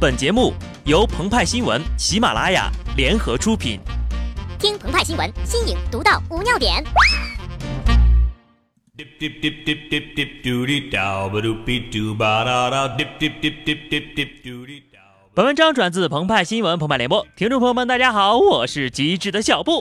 本节目由澎湃新闻、喜马拉雅联合出品。听澎湃新闻，新颖独到，无尿点。本文章转自澎湃新闻《澎湃联播，听众朋友们，大家好，我是机智的小布。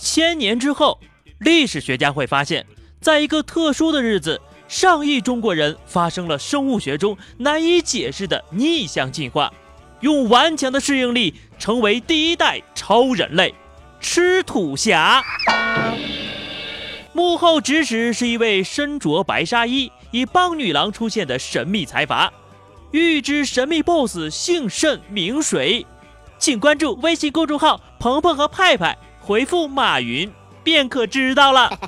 千年之后，历史学家会发现，在一个特殊的日子，上亿中国人发生了生物学中难以解释的逆向进化，用顽强的适应力成为第一代超人类——吃土侠。幕后指使是一位身着白纱衣、以帮女郎出现的神秘财阀。预知神秘 BOSS 姓甚名谁，请关注微信公众号“鹏鹏和派派”，回复“马云”便可知道了。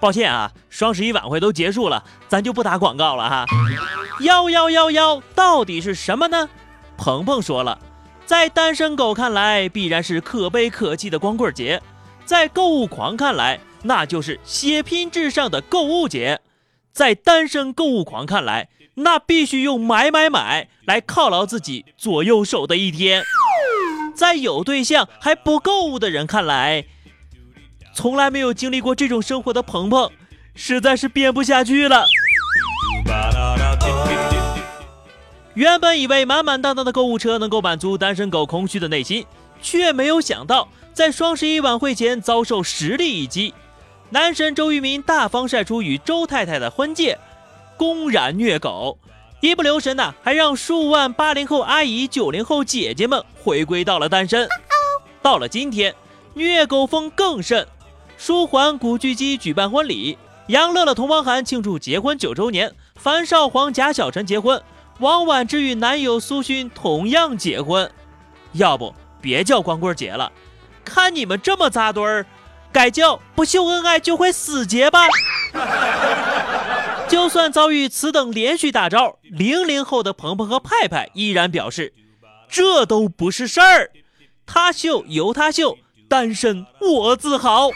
抱歉啊，双十一晚会都结束了，咱就不打广告了哈。幺幺幺幺到底是什么呢？鹏鹏说了，在单身狗看来，必然是可悲可气的光棍节；在购物狂看来，那就是血拼至上的购物节。在单身购物狂看来，那必须用买买买来犒劳自己左右手的一天；在有对象还不购物的人看来，从来没有经历过这种生活的鹏鹏，实在是编不下去了。原本以为满满当当的购物车能够满足单身狗空虚的内心，却没有想到在双十一晚会前遭受实力一击。男神周渝民大方晒出与周太太的婚戒，公然虐狗，一不留神呐，还让数万八零后阿姨、九零后姐姐们回归到了单身。到了今天，虐狗风更甚，舒缓古巨基举办婚礼，杨乐乐、同汪涵庆祝结婚九周年，樊少皇、贾小晨结婚，王婉之与男友苏勋同样结婚。要不别叫光棍节了，看你们这么扎堆儿。改叫不秀恩爱就会死结吧。就算遭遇此等连续大招，零零后的鹏鹏和派派依然表示，这都不是事儿。他秀由他秀，单身我自豪。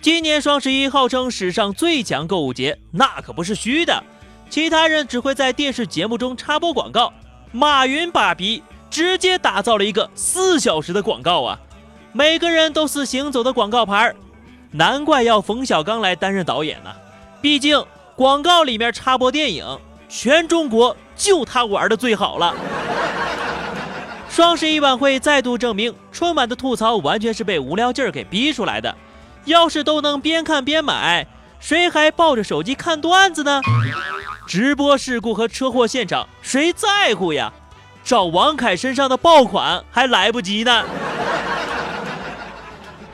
今年双十一号称史上最强购物节，那可不是虚的。其他人只会在电视节目中插播广告，马云爸比。直接打造了一个四小时的广告啊！每个人都是行走的广告牌儿，难怪要冯小刚来担任导演呢。毕竟广告里面插播电影，全中国就他玩的最好了。双十一晚会再度证明，春晚的吐槽完全是被无聊劲儿给逼出来的。要是都能边看边买，谁还抱着手机看段子呢？直播事故和车祸现场，谁在乎呀？找王凯身上的爆款还来不及呢。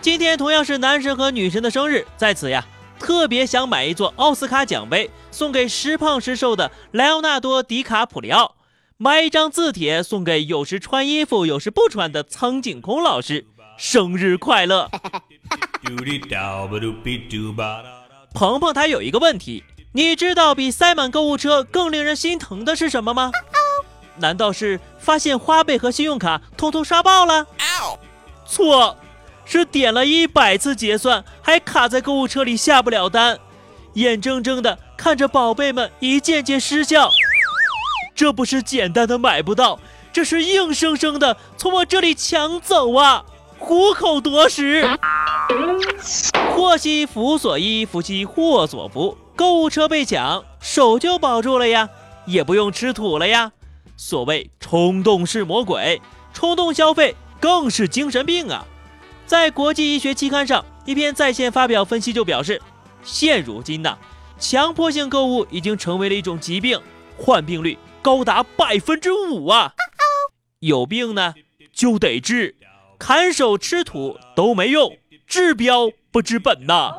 今天同样是男神和女神的生日，在此呀，特别想买一座奥斯卡奖杯送给时胖时瘦的莱昂纳多·迪卡普里奥，买一张字帖送给有时穿衣服有时不穿的苍井空老师，生日快乐。鹏鹏他有一个问题，你知道比塞满购物车更令人心疼的是什么吗？难道是发现花呗和信用卡通通刷爆了？错，是点了一百次结算还卡在购物车里下不了单，眼睁睁的看着宝贝们一件件失效。这不是简单的买不到，这是硬生生的从我这里抢走啊！虎口夺食。祸兮福所依，福兮祸所伏。购物车被抢，手就保住了呀，也不用吃土了呀。所谓冲动是魔鬼，冲动消费更是精神病啊！在国际医学期刊上，一篇在线发表分析就表示，现如今呐，强迫性购物已经成为了一种疾病，患病率高达百分之五啊！有病呢就得治，砍手吃土都没用，治标不治本呐！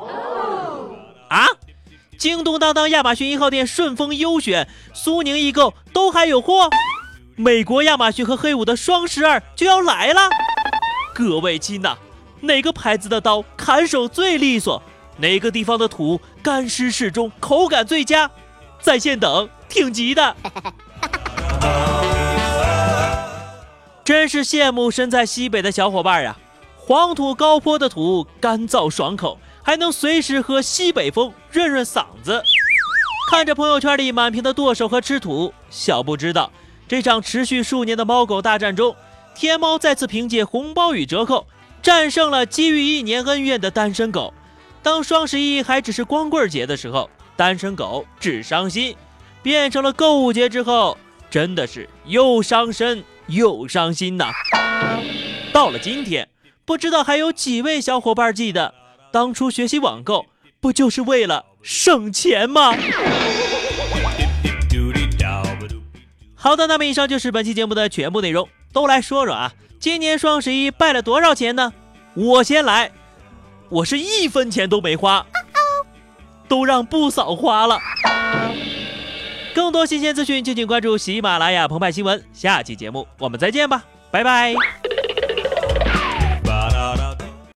啊！京东、当当、亚马逊一号店、顺丰优选、苏宁易购都还有货。美国亚马逊和黑五的双十二就要来了，各位亲呐，哪个牌子的刀砍手最利索？哪个地方的土干湿适中，口感最佳？在线等，挺急的。真是羡慕身在西北的小伙伴呀！黄土高坡的土干燥爽口，还能随时喝西北风润润嗓子。看着朋友圈里满屏的剁手和吃土，小不知道这场持续数年的猫狗大战中，天猫再次凭借红包与折扣战胜了积郁一年恩怨的单身狗。当双十一还只是光棍节的时候，单身狗只伤心；变成了购物节之后，真的是又伤身又伤心呐。到了今天，不知道还有几位小伙伴记得，当初学习网购不就是为了省钱吗？好的，那么以上就是本期节目的全部内容，都来说说啊，今年双十一败了多少钱呢？我先来。我是一分钱都没花，都让不嫂花了。更多新鲜资讯，敬请关注喜马拉雅澎湃新闻。下期节目我们再见吧，拜拜。